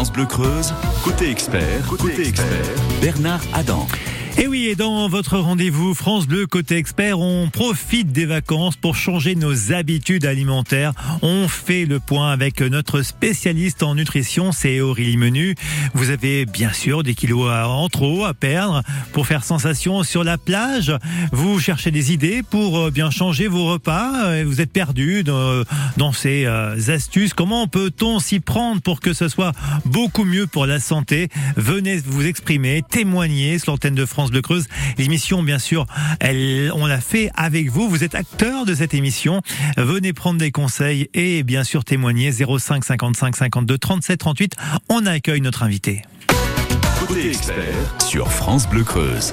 France Bleu Creuse, côté expert, côté, expert, Bernard Adam. Et oui, et dans votre rendez-vous France Bleu côté expert, on profite des vacances pour changer nos habitudes alimentaires. On fait le point avec notre spécialiste en nutrition, c'est Aurélie Menu. Vous avez bien sûr des kilos en trop à perdre pour faire sensation sur la plage. Vous cherchez des idées pour euh, bien changer vos repas. Vous êtes perdu dans ces euh, astuces. Comment peut-on s'y prendre pour que ce soit beaucoup mieux pour la santé? Venez vous exprimer, témoigner sur l'antenne de France de Creuse. L'émission, bien sûr, elle, on l'a fait avec vous. Vous êtes acteur de cette émission. Venez prendre des conseils et bien sûr témoigner 05 55 52 37 38. On accueille notre invité. Côté expert sur France Bleu Creuse.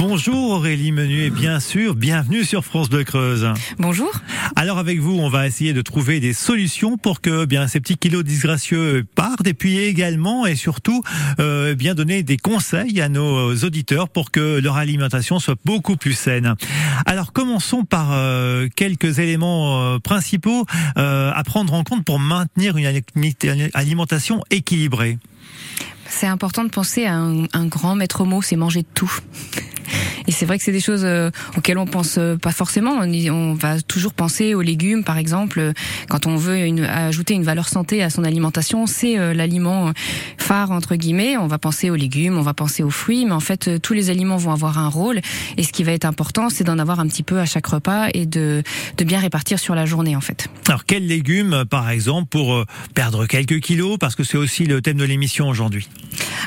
Bonjour Aurélie Menu et bien sûr, bienvenue sur France Bleu Creuse. Bonjour. Alors avec vous, on va essayer de trouver des solutions pour que bien ces petits kilos disgracieux partent et puis également et surtout euh, bien donner des conseils à nos auditeurs pour que leur alimentation soit beaucoup plus saine. Alors commençons par euh, quelques éléments euh, principaux euh, à prendre en compte pour maintenir une alimentation équilibrée. C'est important de penser à un, un grand maître mot, c'est manger de tout. Et c'est vrai que c'est des choses euh, auxquelles on pense euh, pas forcément. On, va toujours penser aux légumes, par exemple. Quand on veut une, ajouter une valeur santé à son alimentation, c'est euh, l'aliment phare entre guillemets. On va penser aux légumes, on va penser aux fruits, mais en fait tous les aliments vont avoir un rôle. Et ce qui va être important, c'est d'en avoir un petit peu à chaque repas et de, de bien répartir sur la journée en fait. Alors quels légumes, par exemple, pour perdre quelques kilos, parce que c'est aussi le thème de l'émission aujourd'hui.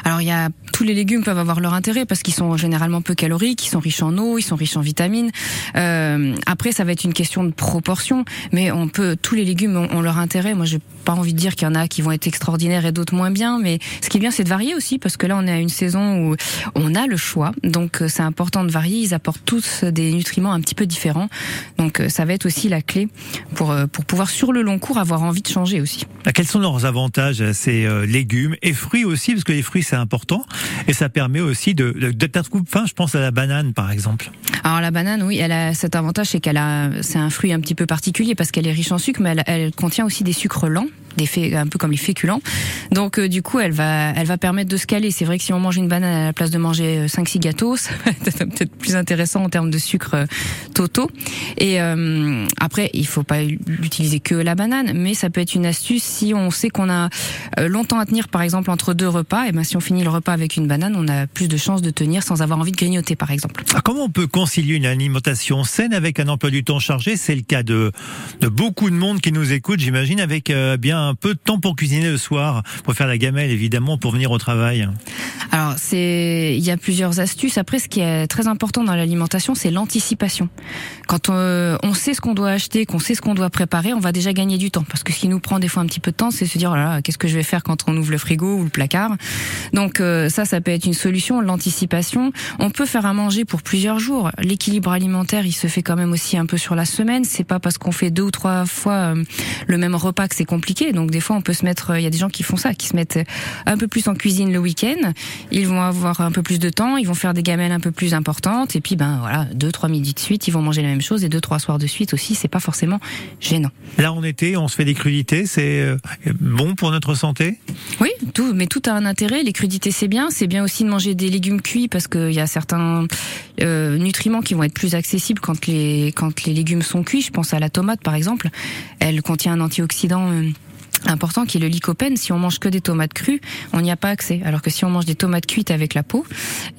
Alors il y a tous les légumes peuvent avoir leur intérêt parce qu'ils sont généralement peu caloriques, ils sont riches en eau, ils sont riches en vitamines. Euh, après, ça va être une question de proportion, mais on peut tous les légumes ont, leur intérêt. Moi, j'ai pas envie de dire qu'il y en a qui vont être extraordinaires et d'autres moins bien, mais ce qui est bien, c'est de varier aussi parce que là, on est à une saison où on a le choix, donc euh, c'est important de varier. Ils apportent tous des nutriments un petit peu différents, donc euh, ça va être aussi la clé pour pour pouvoir sur le long cours avoir envie de changer aussi. Ah, quels sont leurs avantages ces légumes et fruits aussi, parce que les fruits c'est important et ça permet aussi de d'être fin. Je pense à la banane par exemple. Alors la banane, oui, elle a cet avantage, c'est qu'elle a, c'est un fruit un petit peu particulier parce qu'elle est riche en sucre, mais elle, elle contient aussi des sucres lents des un peu comme les féculents. Donc euh, du coup, elle va, elle va permettre de se caler. C'est vrai que si on mange une banane à la place de manger 5-6 euh, gâteaux, ça va être peut-être plus intéressant en termes de sucre euh, totaux. Et après, il faut pas l'utiliser que la banane, mais ça peut être une astuce si on sait qu'on a longtemps à tenir, par exemple entre deux repas. Et ben si on finit le repas avec une banane, on a plus de chances de tenir sans avoir envie de grignoter, par exemple. Ah, comment on peut concilier une alimentation saine avec un emploi du temps chargé? C'est le cas de, de beaucoup de monde qui nous écoute, j'imagine, avec bien un peu de temps pour cuisiner le soir, pour faire la gamelle évidemment, pour venir au travail Alors c'est, il y a plusieurs astuces. Après, ce qui est très important dans l'alimentation, c'est l'anticipation. Quand on, euh, on sait ce qu'on doit acheter, qu'on sait ce qu'on doit préparer, on va déjà gagner du temps. Parce que ce qui nous prend des fois un petit peu de temps, c'est se dire oh qu'est-ce que je vais faire quand on ouvre le frigo ou le placard? Donc euh, ça, ça peut être une solution. L'anticipation. On peut faire à manger pour plusieurs jours. L'équilibre alimentaire, il se fait quand même aussi un peu sur la semaine. C'est pas parce qu'on fait deux ou trois fois euh, le même repas que c'est compliqué. Donc des fois, on peut se mettre. Il y a des gens qui font ça, qui se mettent un peu plus en cuisine le week-end. Ils vont avoir un peu plus de temps. Ils vont faire des gamelles un peu plus importantes. Et puis, ben voilà, deux, trois midis de suite, ils vont manger la même chose. Et deux, trois soirs de suite aussi, c'est pas forcément gênant. Là, en été, on se fait des crudités. C'est euh, bon pour notre santé? Oui, tout. Mais tout a un intérêt. Les crudités, c'est bien. C'est bien aussi de manger des légumes cuits parce qu'il y a certains euh, nutriments qui vont être plus accessibles quand les quand les légumes sont cuits. Je pense à la tomate, par exemple. Elle contient un antioxydant. Euh, important qui est le lycopène. Si on mange que des tomates crues, on n'y a pas accès. Alors que si on mange des tomates cuites avec la peau,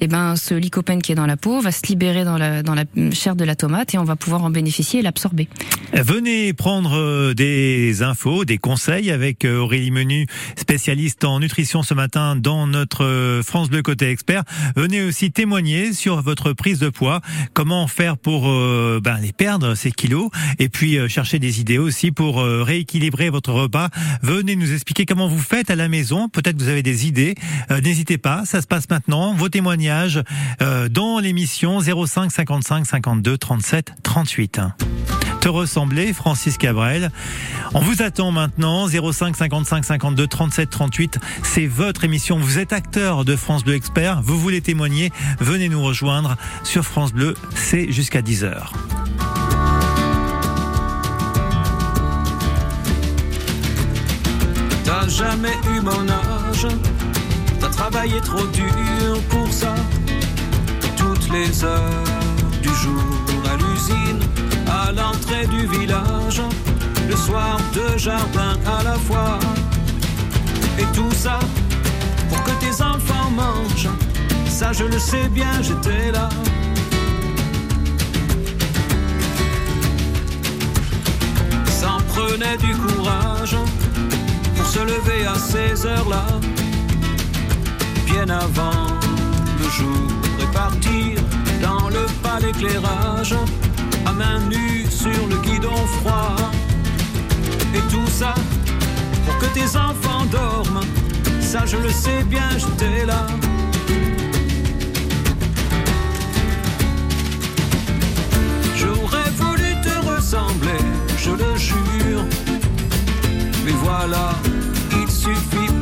eh ben ce lycopène qui est dans la peau va se libérer dans la dans la chair de la tomate et on va pouvoir en bénéficier et l'absorber. Venez prendre euh, des infos, des conseils avec euh, Aurélie Menu, spécialiste en nutrition ce matin dans notre euh, France Bleu côté expert. Venez aussi témoigner sur votre prise de poids, comment faire pour ben, les perdre ces kilos et puis chercher des idées aussi pour rééquilibrer votre repas Venez nous expliquer comment vous faites à la maison. Peut-être que vous avez des idées. Euh, n'hésitez pas, ça se passe maintenant. Vos témoignages euh, dans l'émission 05 55 52 37 38 te ressembler, Francis Cabrel. On vous attend maintenant, 05 55 52 37 38. C'est votre émission. Vous êtes acteur de France Bleu Expert. Vous voulez témoigner. Venez nous rejoindre sur France Bleu. C'est jusqu'à 10h. T'as jamais eu mon âge, t'as travaillé trop dur pour ça. Toutes les heures du jour à l'usine, à l'entrée du village, le soir de jardin à la fois. Et tout ça pour que tes enfants mangent. Ça je le sais bien, j'étais là. Ça en prenait du courage bien avant le jour et partir dans le pas d'éclairage, à main nue sur le guidon froid. Et tout ça pour que tes enfants dorment. Ça, je le sais bien, j'étais là. J'aurais voulu te ressembler, je le jure. Mais voilà,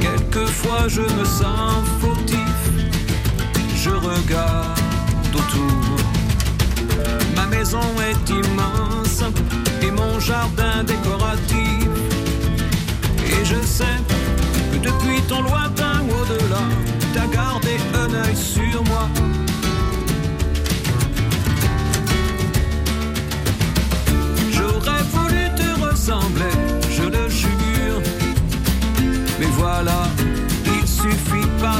Quelquefois je me sens fautif. Je regarde autour. Ma maison est immense et mon jardin décoratif. Et je sais que depuis ton lointain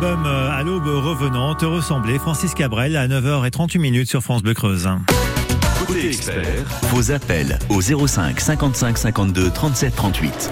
L'album euh, À l'aube revenant, te ressembler, Francis Cabrel à 9h38 minutes sur France Bleu Creuse. Côté expert, Vos appels au 05 55 52 37 38.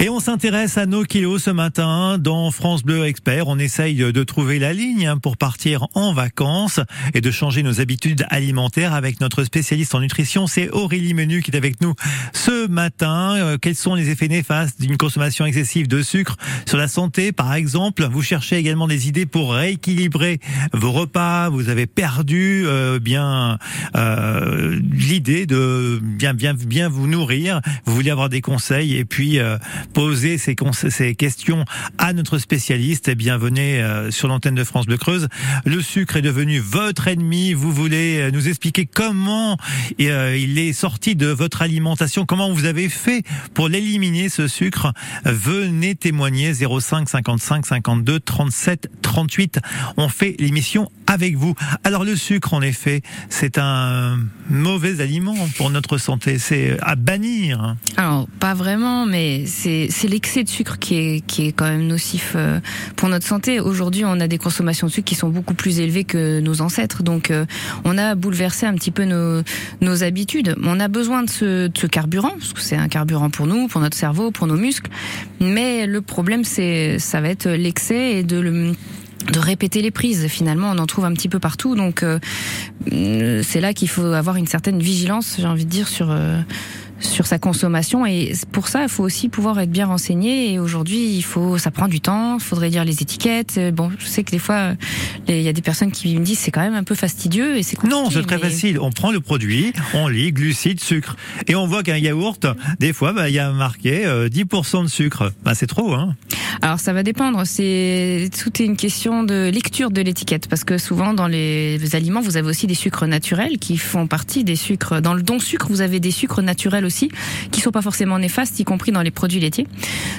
Et on s'intéresse à nos kilos ce matin dans France Bleu Expert. On essaye de trouver la ligne hein, pour partir en vacances et de changer nos habitudes alimentaires avec notre spécialiste en nutrition. C'est Aurélie Menu qui est avec nous ce matin. Euh, Quels sont les effets néfastes d'une consommation excessive de sucre sur la santé, par exemple? Vous cherchez également des idées pour rééquilibrer vos repas. Vous avez perdu euh, bien euh, l'idée de bien bien bien vous nourrir. Vous voulez avoir des conseils et puis euh, poser ces, questions à notre spécialiste. Eh bien, venez euh, sur l'antenne de France Bleu Creuse. Le sucre est devenu votre ennemi. Vous voulez euh, nous expliquer comment euh, il est sorti de votre alimentation, comment vous avez fait pour l'éliminer ce sucre? Venez témoigner 05 55 52 37 38. On fait l'émission avec vous. Alors le sucre, en effet, c'est un mauvais aliment pour notre santé. C'est à bannir. Alors, pas vraiment, mais c'est c'est l'excès de sucre qui est, qui est quand même nocif euh, pour notre santé. Aujourd'hui, on a des consommations de sucre qui sont beaucoup plus élevées que nos ancêtres. Donc, euh, on a bouleversé un petit peu nos, nos habitudes. On a besoin de ce, carburant, parce que c'est un carburant pour nous, pour notre cerveau, pour nos muscles. Mais le problème, c'est ça va être l'excès et de de répéter les prises. Finalement, on en trouve un petit peu partout, donc euh, c'est là qu'il faut avoir une certaine vigilance, j'ai envie de dire, sur sur sa consommation et pour ça il faut aussi pouvoir être bien renseigné et aujourd'hui il faut ça prend du temps il faudrait lire les étiquettes Euh, bon je sais que des fois euh, il y a des personnes qui me disent c'est quand même un peu fastidieux et c'est Non, c'est très mais- facile. On prend le produit, on lit glucides, sucre. Et on voit qu'un yaourt, des fois, bah, il y a marqué euh, 10% de sucre. Bah, c'est trop, hein. Alors ça va dépendre, c'est tout est une question de lecture de l'étiquette parce que souvent dans les aliments vous avez aussi des sucres naturels qui font partie des sucres dans le don sucre vous avez des sucres naturels aussi qui sont pas forcément néfastes y compris dans les produits laitiers.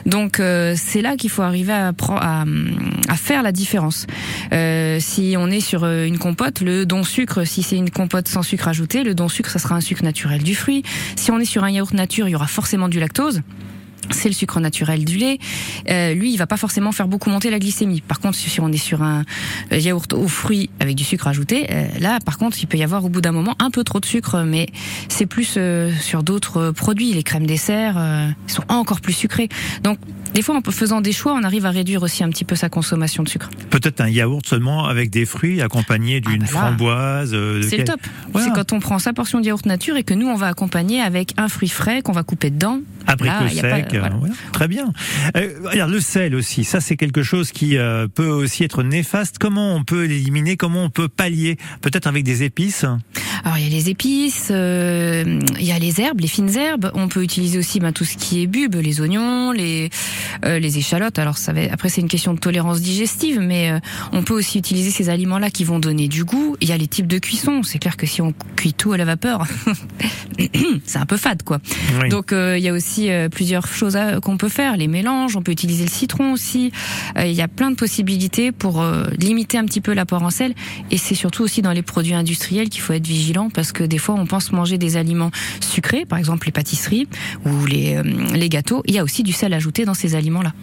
Donc euh, c'est là qu'il faut arriver à, à faire la différence. Euh, si on est sur euh, une compote, le don sucre, si c'est une compote sans sucre ajouté, le don sucre, ça sera un sucre naturel du fruit. Si on est sur un yaourt nature, il y aura forcément du lactose. C'est le sucre naturel du lait. Euh, lui, il va pas forcément faire beaucoup monter la glycémie. Par contre, si on est sur un euh, yaourt aux fruits avec du sucre ajouté, euh, là, par contre, il peut y avoir au bout d'un moment un peu trop de sucre, mais c'est plus euh, sur d'autres produits. Les crèmes dessert euh, sont encore plus sucrés. Donc, des fois, en faisant des choix, on arrive à réduire aussi un petit peu sa consommation de sucre. Peut-être un yaourt seulement avec des fruits accompagnés d'une bah là, framboise. euh, de C'est le top. Voilà. C'est quand on prend sa portion de yaourt nature et que nous, on va accompagner avec un fruit frais qu'on va couper dedans. Abricot Là, y a pas- sec, euh, voilà. voilà. très bien. Euh, regarde, le sel aussi, ça c'est quelque chose qui euh, peut aussi être néfaste. Comment on peut l'éliminer? Comment on peut pallier? Peut-être avec des épices? Alors il y a les épices, euh, il y a les herbes, les fines herbes. On peut utiliser aussi ben, tout ce qui est bulbe, les oignons, les les échalotes. Alors ça va, après c'est une question de tolérance digestive, mais on peut aussi utiliser ces aliments-là qui vont donner du goût. Il y a les types de cuisson. C'est clair que si on cuit tout à la vapeur, c'est un peu fade quoi. Oui. Donc il y a aussi euh, plusieurs choses qu'on peut faire, les mélanges, on peut utiliser le citron aussi. Euh, Il y a plein de possibilités pour euh, limiter un petit peu l'apport en sel et c'est surtout aussi dans les produits industriels qu'il faut être vigilant parce que des fois on pense manger des aliments sucrés, par exemple les pâtisseries ou les, gâteaux, il y a aussi du sel ajouté dans ces aliments-là.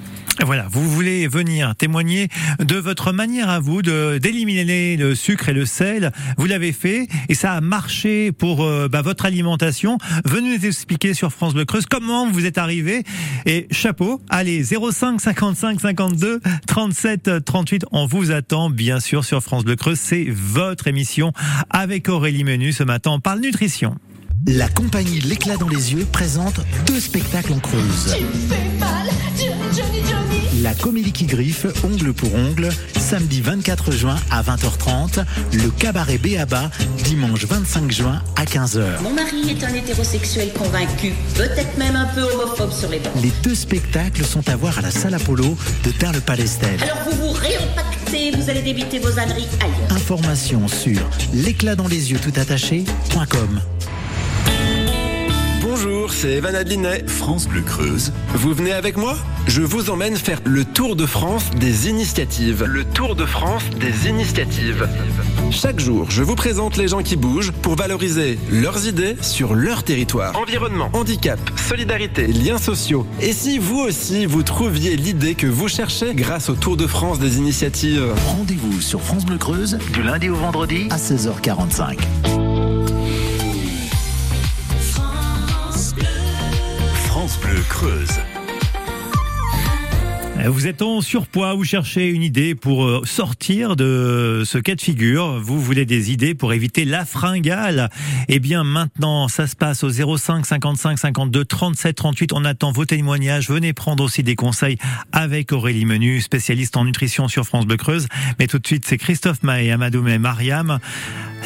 Voilà, vous voulez venir témoigner de votre manière à vous de d'éliminer le sucre et le sel. Vous l'avez fait et ça a marché pour bah, votre alimentation. Venez nous expliquer sur France Bleu Creuse comment vous êtes arrivé. Et chapeau, allez 05 55 52 37 38. On vous attend bien sûr sur France Bleu Creuse. C'est votre émission avec Aurélie Menu ce matin. On parle nutrition. La compagnie L'éclat dans les yeux présente deux spectacles en Creuse. La comédie qui griffe, ongle pour ongle, samedi 24 juin à 20h30. Le cabaret Béaba, dimanche 25 juin à 15h. Mon mari est un hétérosexuel convaincu, peut-être même un peu homophobe sur les bords. Les deux spectacles sont à voir à la salle Apollo de Darle-Palestel. Alors vous vous réempactez, vous allez débiter vos âneries ailleurs. Informations sur l'éclat dans les yeux tout attaché.com. Bonjour, c'est Evan Adlinet. France Bleu Creuse. Vous venez avec moi? Je vous emmène faire le tour de France des initiatives. Le tour de France des initiatives. Chaque jour, je vous présente les gens qui bougent pour valoriser leurs idées sur leur territoire. Environnement, handicap, solidarité, liens sociaux. Et si vous aussi, vous trouviez l'idée que vous cherchez grâce au Tour de France des initiatives? Rendez-vous sur France Bleu Creuse du lundi au vendredi à 16h45. Creuse. Vous êtes en surpoids, vous cherchez une idée pour euh, sortir de ce cas de figure, vous voulez des idées pour éviter la fringale. Eh bien maintenant, ça se passe au 05 55 52 37 38. On attend vos témoignages. Venez prendre aussi des conseils avec Aurélie Menu, spécialiste en nutrition sur France Bleu Creuse. Mais tout de suite, c'est Christophe Maé, Amadou et Mariam.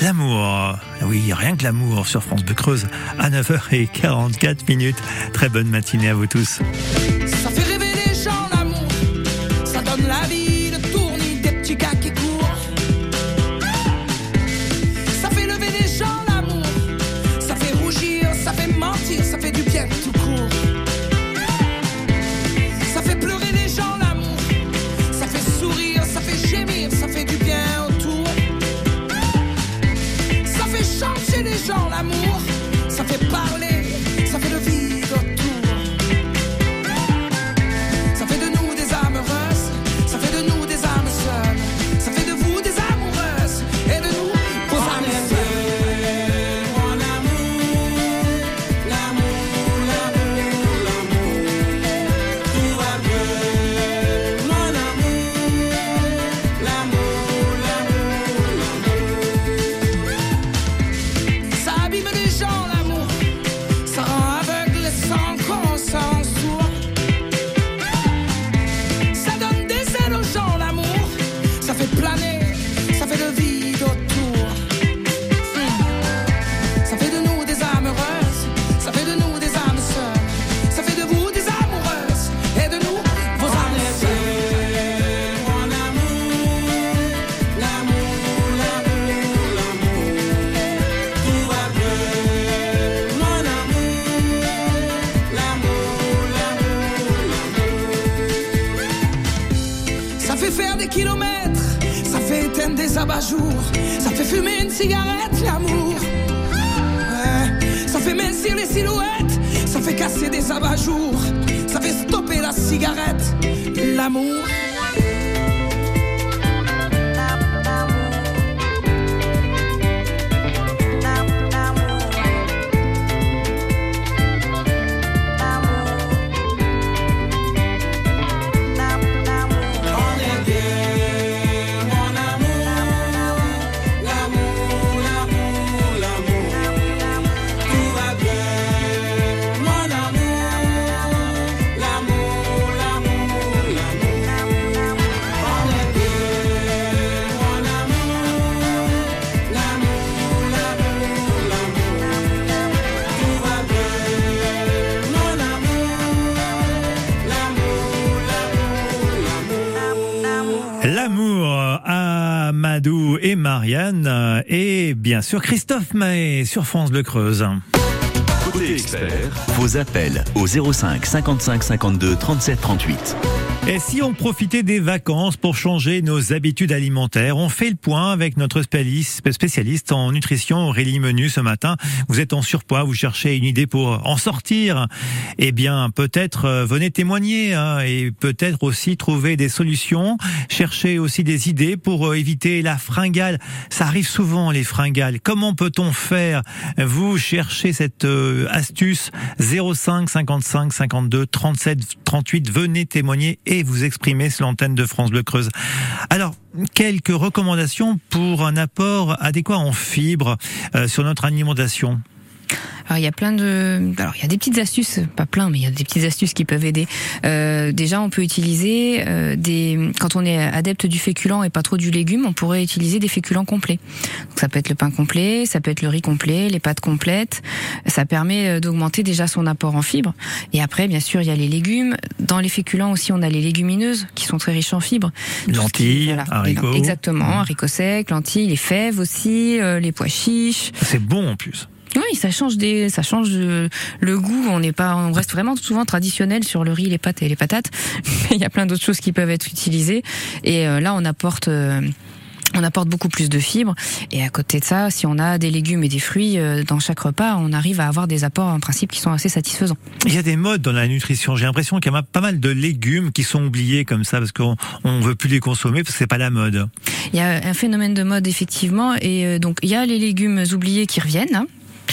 L'amour. Oui, rien que l'amour sur France Bleu Creuse à 9h44 minutes. Très bonne matinée à vous tous. Gens l'amour, ça fait éteindre des abat-jours, ça fait fumer une cigarette, l'amour. Ça fait mincir les silhouettes, ça fait casser des abat-jours, ça fait stopper la cigarette, l'amour. Euh, et bien sûr Christophe Mahé sur France Bleu Creuse. Côté expert, Vos appels au 05 55 52 37 38. Et si on profitait des vacances pour changer nos habitudes alimentaires, on fait le point avec notre spécialiste, en nutrition Aurélie Menu ce matin. Vous êtes en surpoids, vous cherchez une idée pour en sortir. Eh bien, peut-être euh, venez témoigner hein, et peut-être aussi trouver des solutions. Cherchez aussi des idées pour euh, éviter la fringale. Ça arrive souvent les fringales. Comment peut-on faire? Vous cherchez cette euh, astuce 05 55 52 37 38. Venez témoigner et vous exprimer sur l'antenne de France Bleu Creuse. Alors, quelques recommandations pour un apport adéquat en fibres euh, sur notre alimentation. Alors il y a plein de, alors il y a des petites astuces, pas plein, mais il y a des petites astuces qui peuvent aider. Euh, déjà, on peut utiliser euh, des, quand on est adepte du féculent et pas trop du légume, on pourrait utiliser des féculents complets. Donc, ça peut être le pain complet, ça peut être le riz complet, les pâtes complètes. Ça permet euh, d'augmenter déjà son apport en fibres. Et après, bien sûr, il y a les légumes. Dans les féculents aussi, on a les légumineuses qui sont très riches en fibres. Qui- Lentilles, haricots. Exactement, haricots secs, lentilles, les fèves aussi, euh, les pois chiches. C'est bon en plus. Oui, ça change des, ça change de- le goût. On n'est pas, on reste vraiment souvent traditionnel sur le riz, les pâtes et les patates. Mais il y a plein d'autres choses qui peuvent être utilisées. Et euh, là, on apporte. euh, on apporte beaucoup plus de fibres et à côté de ça, si on a des légumes et des fruits euh, dans chaque repas, on arrive à avoir des apports en principe qui sont assez satisfaisants. Il y a des modes dans la nutrition. J'ai l'impression qu'il y a pas mal de légumes qui sont oubliés comme ça parce qu'on on veut plus les consommer parce que c'est pas la mode. Il y a un phénomène de mode effectivement et euh, donc il y a les légumes oubliés qui reviennent. hein.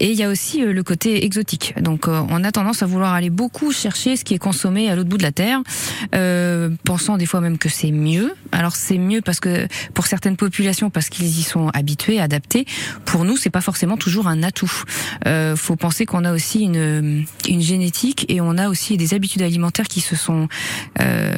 Et il y a aussi euh, le côté exotique. Donc euh, on a tendance à vouloir aller beaucoup chercher ce qui est consommé à l'autre bout de la terre, euh, pensant des fois même que c'est mieux. Alors c'est mieux parce que pour certaines populations parce qu'ils y sont habitués, adaptés. Pour nous c'est pas forcément toujours un atout. Euh, faut penser qu'on a aussi une une génétique et on a aussi des habitudes alimentaires qui se sont euh,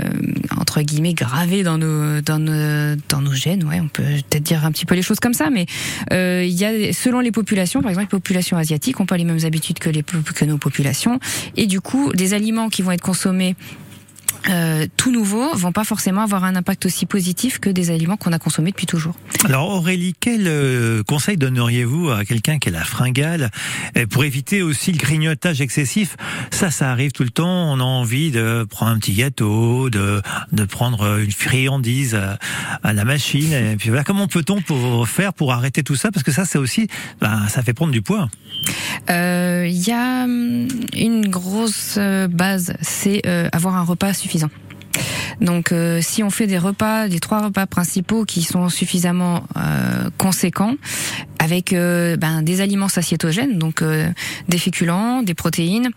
entre guillemets gravées dans nos dans nos dans nos gènes. Ouais, on peut peut-être dire un petit peu les choses comme ça, mais euh, il y a selon les populations, par exemple les populations asiatiques ont pas les mêmes habitudes que nos populations. Et du coup des aliments qui vont être consommés euh, tout nouveaux vont pas forcément avoir un impact aussi positif que des aliments qu'on a consommés depuis toujours. Alors Aurélie, quel euh, conseil donneriez-vous à quelqu'un qui est la fringale? Pour éviter aussi le grignotage excessif Ça, ça arrive tout le temps. On a envie de prendre un petit gâteau, de, de prendre une friandise à, à la machine. Et puis voilà, comment peut-on pour faire pour arrêter tout ça? Parce que ça, c'est aussi, ben, ça fait prendre du poids. Euh, Il y a hum, une grosse euh, base, c'est euh, avoir un repas suffisant. Donc, euh, si on fait des repas, des trois repas principaux qui sont suffisamment euh, conséquents, avec euh, ben, des aliments satiétogènes, donc euh, des féculents, des protéines,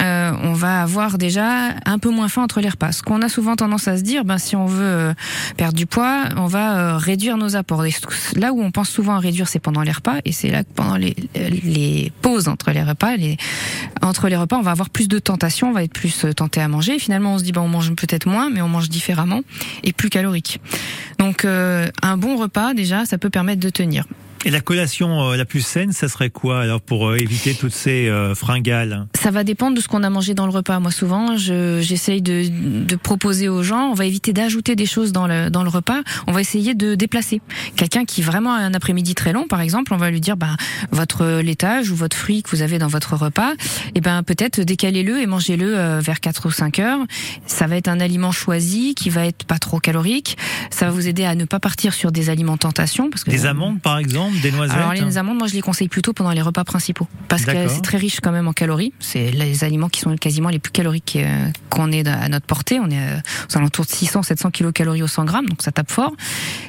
euh, on va avoir déjà un peu moins faim entre les repas. Ce qu'on a souvent tendance à se dire, ben, si on veut perdre du poids, on va réduire nos apports. Là où on pense souvent à réduire, c'est pendant les repas, et c'est là que pendant les, les pauses entre les repas, les, entre les repas, on va avoir plus de tentations, on va être plus tenté à manger. Finalement, on se dit, ben, on mange peut-être moins, mais on mange différemment et plus calorique. Donc, euh, un bon repas, déjà, ça peut permettre de tenir. Et la collation euh, la plus saine, ça serait quoi alors pour euh, éviter toutes ces euh, fringales? Ça va dépendre de ce qu'on a mangé dans le repas. Moi, souvent, je- j'essaye de, de proposer aux gens, on va éviter d'ajouter des choses dans le, dans le repas, on va essayer de déplacer. Quelqu'un qui vraiment a un après-midi très long, par exemple, on va lui dire, bah, votre laitage ou votre fruit que vous avez dans votre repas, et ben peut-être décalez-le et mangez-le euh, vers 4 ou 5 heures. Ça va être un aliment choisi qui va être pas trop calorique. Ça va vous aider à ne pas partir sur des aliments. Parce que Des amandes par exemple, des noisettes alors les amandes, moi je les conseille plutôt pendant les repas principaux parce que c'est très riche quand même en calories. C'est les aliments qui sont quasiment les plus caloriques euh, qu'on ait à notre portée. On est euh, aux alentours de 600-700 kilocalories au 100 grammes, donc ça tape fort.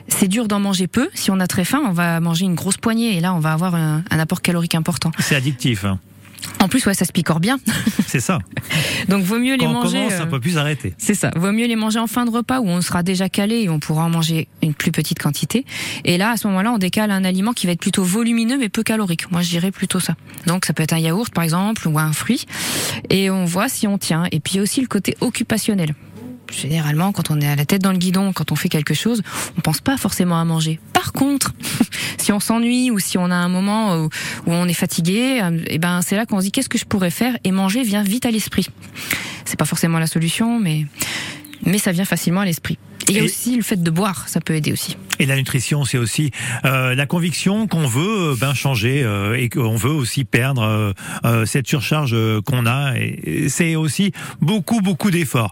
C'est dur d'en manger peu. Si on a très faim, on va manger une grosse poignée et là on va avoir un, un apport calorique important. C'est addictif, hein. En plus, ouais, ça se picore bien. c'est ça. Donc vaut mieux les Quand on manger. commence, euh, on peut plus arrêter. c'est ça. Vaut mieux les manger en fin de repas où on sera déjà calé et on pourra en manger une plus petite quantité. Et là, à ce moment-là, on décale un aliment qui va être plutôt volumineux mais peu calorique. Moi, je dirais plutôt ça. Donc, ça peut être un yaourt, par exemple, ou un fruit. Et on voit si on tient. Et puis, il y a aussi le côté occupationnel. Généralement, quand on est à la tête dans le guidon, quand on fait quelque chose, on pense pas forcément à manger. Par contre, si on s'ennuie ou si on a un moment où, on est fatigué, euh, eh ben c'est là qu'on se dit qu'est-ce que je pourrais faire? Et manger vient vite à l'esprit. C'est pas forcément la solution, mais mais ça vient facilement à l'esprit. Et il y a Et- aussi le fait de boire, ça peut aider aussi. Et la nutrition, c'est aussi euh, la conviction qu'on veut euh, ben changer euh, et qu'on veut aussi perdre euh, euh, cette surcharge euh, qu'on a. Et, c'est aussi beaucoup, beaucoup d'efforts.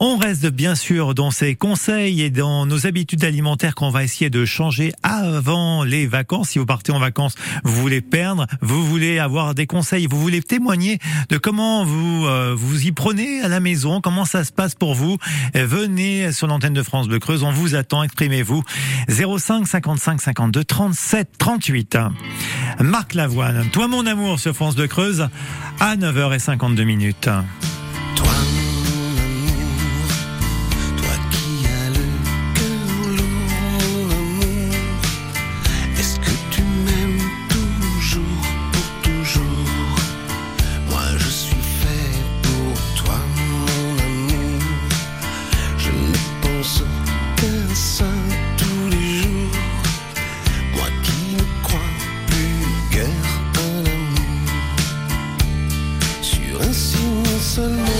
On reste bien sûr dans ces conseils et dans nos habitudes alimentaires qu'on va essayer de changer avant les vacances. Si vous partez en vacances, vous voulez perdre, vous voulez avoir des conseils, vous voulez témoigner de comment vous euh, vous y prenez à la maison, comment ça se passe pour vous. Venez sur l'antenne de France Bleu Creuse, on vous attend, exprimez-vous. 05 55 52 37 38. Marc Lavoine, toi mon amour sur France Bleu Creuse à 9h52 minutes. Toi, sun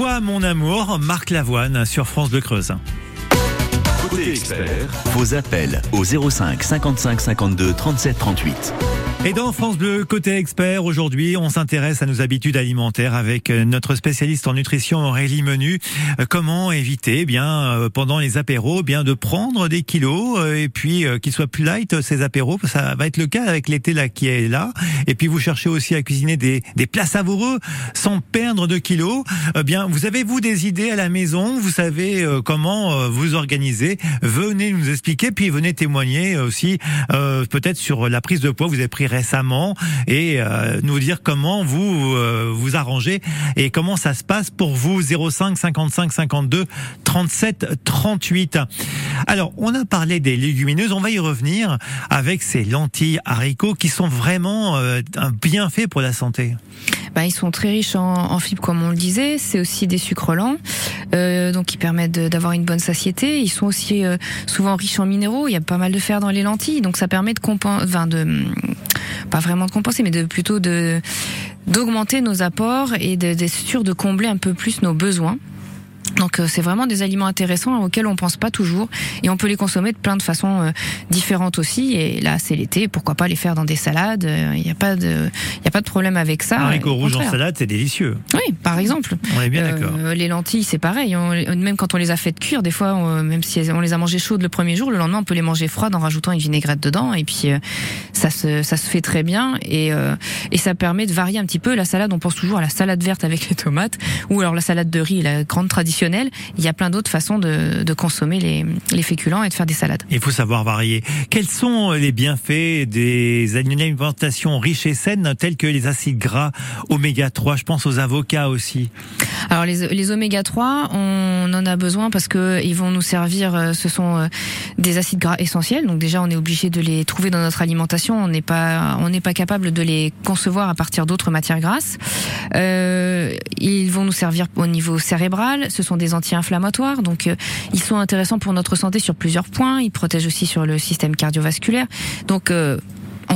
Toi, mon amour, Marc Lavoine sur France Bleu Creuse. Côté expert, Vos appels au 05 55 52 37 38. Et dans France Bleu côté expert aujourd'hui, on s'intéresse à nos habitudes alimentaires avec euh, notre spécialiste en nutrition Aurélie Menu. Euh, Comment éviter, eh bien euh, pendant les apéros, eh bien de prendre des kilos et puis qu'ils soient plus light ces apéros? Ça va être le cas avec l'été là qui est là. Et puis vous cherchez aussi à cuisiner des, des plats savoureux sans perdre de kilos. Bien, vous avez vous des idées à la maison? Vous savez comment vous organiser? Venez nous expliquer, puis venez témoigner aussi euh, peut-être sur la prise de poids vous avez pris récemment et euh, nous dire comment vous euh, vous arrangez et comment ça se passe pour vous 05 55 52 37 38. Alors, on a parlé des légumineuses, on va y revenir avec ces lentilles haricots qui sont vraiment euh, bienfait pour la santé. Bah, ils sont très riches en, fibres, comme on le disait. C'est aussi des sucres lents, euh, donc qui permettent d'avoir une bonne satiété. Ils sont aussi souvent riches en minéraux. Il y a pas mal de fer dans les lentilles, donc ça permet de enfin de pas vraiment de compenser, mais de plutôt de d'augmenter nos apports et d'être sûr de combler un peu plus nos besoins. Donc euh, c'est vraiment des aliments intéressants auxquels on pense pas toujours et on peut les consommer de plein de façons euh, différentes aussi et là c'est l'été pourquoi pas les faire dans des salades? Euh, il n'y a pas de il y a pas de problème avec ça haricots rouges en salade, c'est délicieux. Oui, par exemple. On est bien Euh, d'accord. les lentilles, c'est pareil. On- même quand on les a fait cuire, des fois, on- même si on les a mangées chaudes le premier jour, le lendemain, on peut les manger froides en rajoutant une vinaigrette dedans. Et puis, euh, ça se, ça se fait très bien. Et, euh, et ça permet de varier un petit peu. La salade, on pense toujours à la salade verte avec les tomates. Ou alors la salade de riz, la grande traditionnelle. Il y a plein d'autres façons de, de consommer les, les féculents et de faire des salades. Il faut savoir varier. Quels sont les bienfaits des alimentations riches et saines telles que les acides gras oméga 3 Je pense aux avocats aussi. Alors les, les oméga 3, on en a besoin parce que ils vont nous servir. euh, Ce sont euh, des acides gras essentiels. Donc déjà, on est obligé de les trouver dans notre alimentation. On n'est pas, on n'est pas capable de les concevoir à partir d'autres matières grasses. Euh, ils vont nous servir au niveau cérébral. Ce sont des anti-inflammatoires. Donc euh, ils sont intéressants pour notre santé sur plusieurs points. Ils protègent aussi sur le système cardiovasculaire. Donc euh,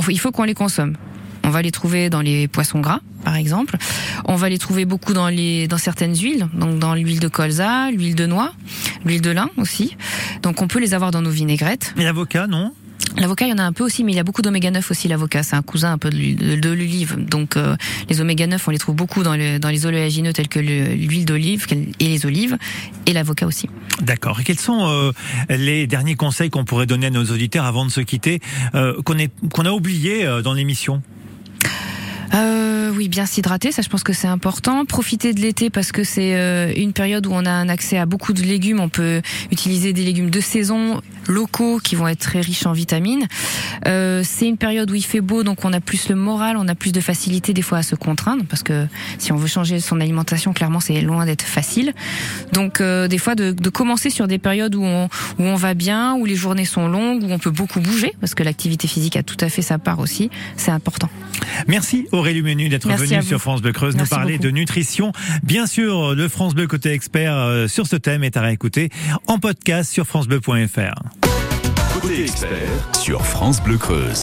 il faut qu'on les consomme. On va les trouver dans les poissons gras, par exemple. On va les trouver beaucoup dans les dans certaines huiles, donc dans l'huile de colza, l'huile de noix, l'huile de lin aussi. Donc on peut les avoir dans nos vinaigrettes. Et l'avocat, non? L'avocat, il y en a un peu aussi, mais il y a beaucoup d'oméga 9 aussi. L'avocat, c'est un cousin un peu de l'olive. Donc euh, les oméga 9, on les trouve beaucoup dans, le, dans les oléagineux tels que le- l'huile d'olive et les olives, et l'avocat aussi. D'accord. Et quels sont euh, les derniers conseils qu'on pourrait donner à nos auditeurs avant de se quitter, euh, qu'on a oublié dans l'émission? Euh, oui, bien s'hydrater, ça je pense que c'est important. Profiter de l'été parce que c'est euh, une période où on a un accès à beaucoup de légumes. On peut utiliser des légumes de saison, locaux, qui vont être très riches en vitamines. Euh, c'est une période où il fait beau, donc on a plus le moral, on a plus de facilité des fois à se contraindre parce que si on veut changer son alimentation, clairement c'est loin d'être facile. Donc euh, des fois de, de commencer sur des périodes où on, où on va bien, où les journées sont longues, où on peut beaucoup bouger parce que l'activité physique a tout à fait sa part aussi. C'est important. Merci Aurélie Menu d'être venue sur France Bleu Creuse nous parler beaucoup. de nutrition. Bien sûr, le France Bleu côté expert euh, sur ce thème est à réécouter en podcast sur francebleu.fr. côté expert, Sur France Bleu Creuse.